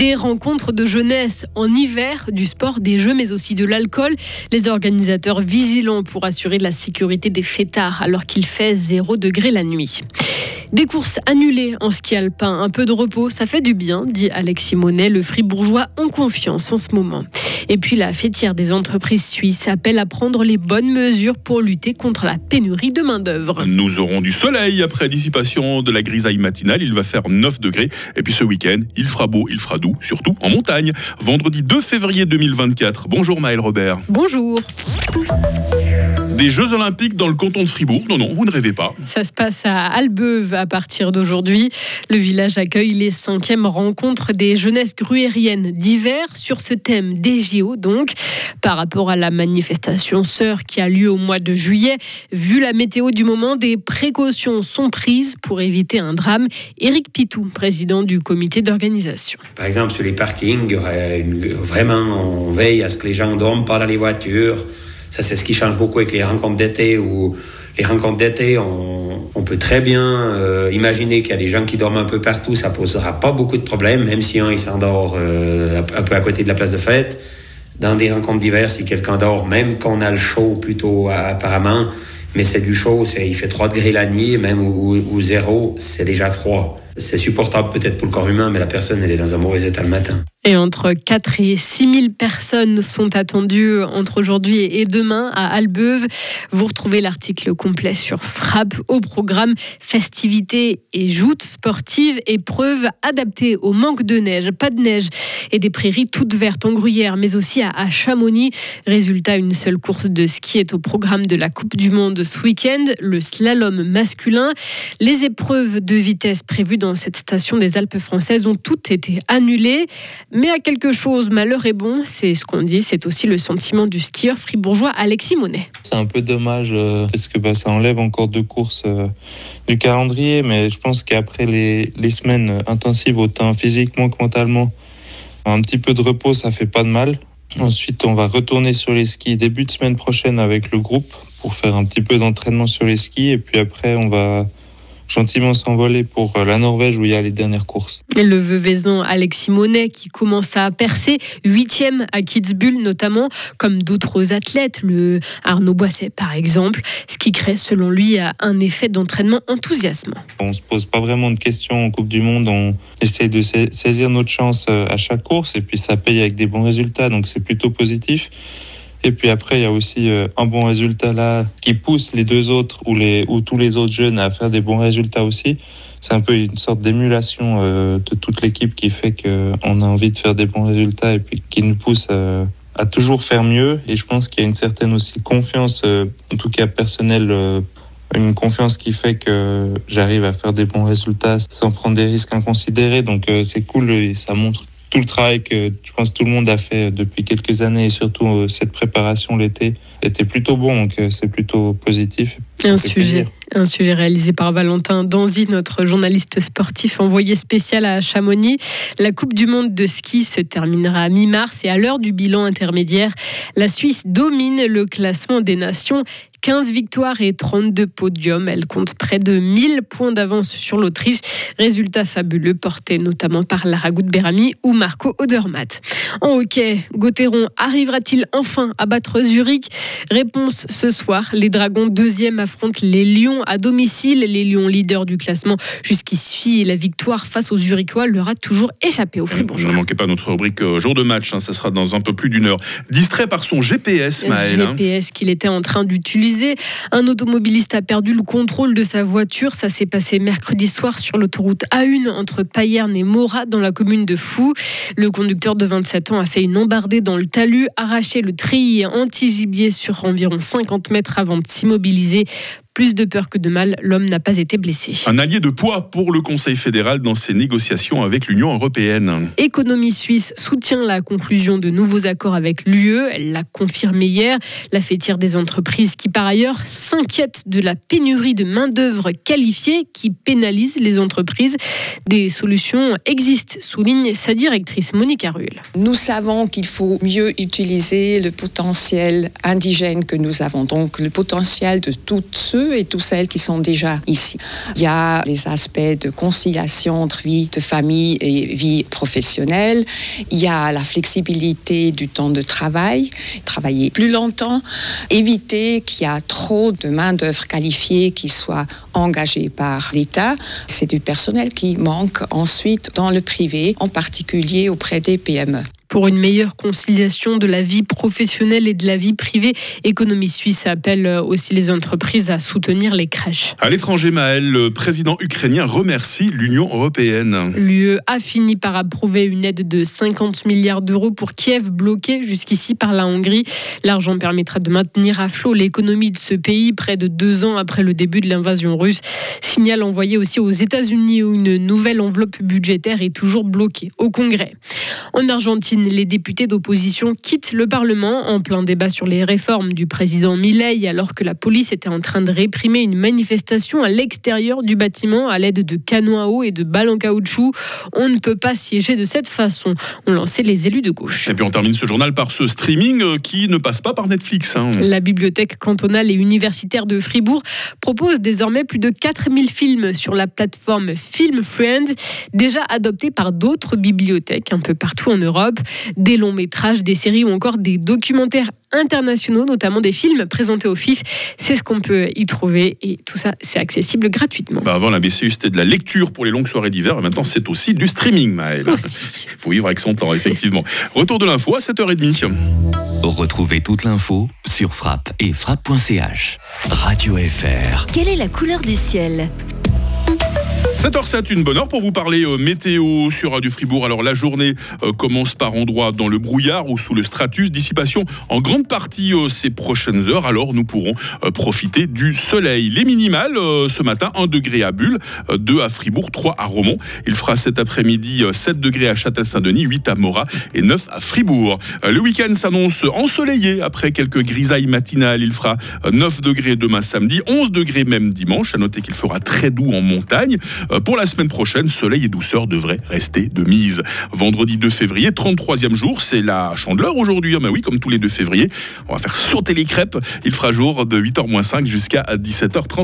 Des rencontres de jeunesse en hiver, du sport, des jeux, mais aussi de l'alcool. Les organisateurs vigilants pour assurer la sécurité des fêtards alors qu'il fait 0 degré la nuit. Des courses annulées en ski alpin, un peu de repos, ça fait du bien, dit Alexis Monet, le fribourgeois en confiance en ce moment. Et puis la fêtière des entreprises suisses appelle à prendre les bonnes mesures pour lutter contre la pénurie de main-d'œuvre. Nous aurons du soleil après dissipation de la grisaille matinale. Il va faire 9 degrés. Et puis ce week-end, il fera beau, il fera doux, surtout en montagne. Vendredi 2 février 2024. Bonjour Maël Robert. Bonjour des Jeux Olympiques dans le canton de Fribourg. Non, non, vous ne rêvez pas. Ça se passe à Albeuve à partir d'aujourd'hui. Le village accueille les cinquièmes rencontres des jeunesses gruériennes d'hiver sur ce thème des JO, donc, par rapport à la manifestation Sœur qui a lieu au mois de juillet. Vu la météo du moment, des précautions sont prises pour éviter un drame. Éric Pitou, président du comité d'organisation. Par exemple, sur les parkings, vraiment, on veille à ce que les gens dorment pas dans les voitures. Ça, c'est ce qui change beaucoup avec les rencontres d'été ou les rencontres d'été, on, peut très bien euh, imaginer qu'il y a des gens qui dorment un peu partout, ça posera pas beaucoup de problèmes, même si un il s'endort euh, un peu à côté de la place de fête. Dans des rencontres d'hiver, si quelqu'un dort, même qu'on a le chaud plutôt apparemment, mais c'est du chaud, il fait 3 degrés la nuit, même ou, zéro, c'est déjà froid. C'est supportable peut-être pour le corps humain, mais la personne, elle est dans un mauvais état le matin. Et entre 4 et 6 000 personnes sont attendues entre aujourd'hui et demain à Albeuve. Vous retrouvez l'article complet sur Frappe au programme festivités et joutes sportives, épreuves adaptées au manque de neige, pas de neige et des prairies toutes vertes en Gruyère, mais aussi à Chamonix. Résultat, une seule course de ski est au programme de la Coupe du Monde ce week-end, le slalom masculin. Les épreuves de vitesse prévues dans cette station des Alpes françaises ont toutes été annulées. Mais à quelque chose, malheur est bon, c'est ce qu'on dit, c'est aussi le sentiment du skieur fribourgeois Alexis Monet. C'est un peu dommage euh, parce que bah, ça enlève encore deux courses euh, du calendrier, mais je pense qu'après les, les, semaines intensives, autant physiquement que mentalement, un petit peu de repos, ça fait pas de mal. Ensuite, on va retourner sur les skis début de semaine prochaine avec le groupe pour faire un petit peu d'entraînement sur les skis, et puis après, on va gentiment s'envoler pour euh, la Norvège où il y a les dernières courses. Et le Veuvezan Alexis Monet qui commence à percer, huitième à Kitzbühel notamment, comme d'autres athlètes, le Arnaud Boisset par exemple, ce qui crée selon lui un effet d'entraînement enthousiasmant. On se pose pas vraiment de questions en Coupe du Monde, on essaie de saisir notre chance euh, à chaque course et puis ça paye avec des bons résultats, donc c'est plutôt positif. Et puis après, il y a aussi euh, un bon résultat là qui pousse les deux autres ou, les, ou tous les autres jeunes à faire des bons résultats aussi. C'est un peu une sorte d'émulation euh, de toute l'équipe qui fait qu'on a envie de faire des bons résultats et puis qui nous pousse à, à toujours faire mieux. Et je pense qu'il y a une certaine aussi confiance, euh, en tout cas personnelle, une confiance qui fait que j'arrive à faire des bons résultats sans prendre des risques inconsidérés. Donc c'est cool et ça montre tout le travail que je pense tout le monde a fait depuis quelques années et surtout euh, cette préparation l'été était plutôt bon, donc euh, c'est plutôt positif. Un sujet, un sujet réalisé par Valentin Danzy, notre journaliste sportif envoyé spécial à Chamonix. La Coupe du Monde de ski se terminera à mi-mars et à l'heure du bilan intermédiaire, la Suisse domine le classement des nations 15 victoires et 32 podiums. Elle compte près de 1000 points d'avance sur l'Autriche. Résultat fabuleux porté notamment par Lara Berami ou Marco Odermatt. En hockey, Gauthieron arrivera-t-il enfin à battre Zurich? Réponse ce soir. Les Dragons deuxième affrontent les Lions à domicile. Les Lions leaders du classement jusqu'ici. La victoire face aux Zurichois leur a toujours échappé au Fribourgeois. Ne manquez pas notre rubrique euh, jour de match. Hein. ça sera dans un peu plus d'une heure. Distrait par son GPS, Maël. Hein. GPS qu'il était en train d'utiliser un automobiliste a perdu le contrôle de sa voiture. Ça s'est passé mercredi soir sur l'autoroute A1 entre Payerne et Morat dans la commune de Fou. Le conducteur de 27 ans a fait une embardée dans le talus, arraché le treillis anti-gibier sur environ 50 mètres avant de s'immobiliser. Plus de peur que de mal, l'homme n'a pas été blessé. Un allié de poids pour le Conseil fédéral dans ses négociations avec l'Union européenne. Économie suisse soutient la conclusion de nouveaux accords avec l'UE. Elle l'a confirmé hier. La fêtière des entreprises qui, par ailleurs, s'inquiète de la pénurie de main-d'œuvre qualifiée qui pénalise les entreprises. Des solutions existent, souligne sa directrice Monique Ruhl. Nous savons qu'il faut mieux utiliser le potentiel indigène que nous avons, donc le potentiel de toutes ceux et toutes celles qui sont déjà ici. Il y a les aspects de conciliation entre vie de famille et vie professionnelle. Il y a la flexibilité du temps de travail, travailler plus longtemps, éviter qu'il y a trop de main-d'œuvre qualifiée qui soit engagée par l'État. C'est du personnel qui manque ensuite dans le privé, en particulier auprès des PME pour une meilleure conciliation de la vie professionnelle et de la vie privée. Économie Suisse appelle aussi les entreprises à soutenir les crèches. À l'étranger, Maël, le président ukrainien remercie l'Union européenne. L'UE a fini par approuver une aide de 50 milliards d'euros pour Kiev, bloqué jusqu'ici par la Hongrie. L'argent permettra de maintenir à flot l'économie de ce pays près de deux ans après le début de l'invasion russe. Signal envoyé aussi aux États-Unis où une nouvelle enveloppe budgétaire est toujours bloquée au Congrès. En Argentine, les députés d'opposition quittent le Parlement en plein débat sur les réformes du président Milei alors que la police était en train de réprimer une manifestation à l'extérieur du bâtiment à l'aide de canons à eau et de balles en caoutchouc. On ne peut pas siéger de cette façon, ont lancé les élus de gauche. Et puis on termine ce journal par ce streaming euh, qui ne passe pas par Netflix. Hein. La bibliothèque cantonale et universitaire de Fribourg propose désormais plus de 4000 films sur la plateforme Film Friends, déjà adoptée par d'autres bibliothèques un peu partout en Europe des longs métrages, des séries ou encore des documentaires internationaux, notamment des films présentés au FIF. C'est ce qu'on peut y trouver et tout ça, c'est accessible gratuitement. Bah avant, la BCU, c'était de la lecture pour les longues soirées d'hiver et maintenant, c'est aussi du streaming, Maëlle. Il faut vivre avec son temps, effectivement. Retour de l'info à 7h30. Retrouvez toute l'info sur frappe et frappe.ch. Radio FR. Quelle est la couleur du ciel? 7h07, une bonne heure pour vous parler euh, météo sur Radio Fribourg. Alors la journée euh, commence par endroits dans le brouillard ou sous le stratus, dissipation en grande partie euh, ces prochaines heures. Alors nous pourrons profiter du soleil. Les minimales ce matin, 1 degré à Bulle, 2 à Fribourg, 3 à Romont. Il fera cet après-midi 7 degrés à Châtel-Saint-Denis, 8 à Morat et 9 à Fribourg. Le week-end s'annonce ensoleillé après quelques grisailles matinales. Il fera 9 degrés demain samedi, 11 degrés même dimanche. À noter qu'il fera très doux en montagne. Euh, pour la semaine prochaine, soleil et douceur devraient rester de mise. Vendredi 2 février, 33e jour, c'est la chandeleur aujourd'hui. Mais oui, comme tous les 2 février, on va faire sauter les crêpes. Il fera jour de 8h-5 jusqu'à 17h30.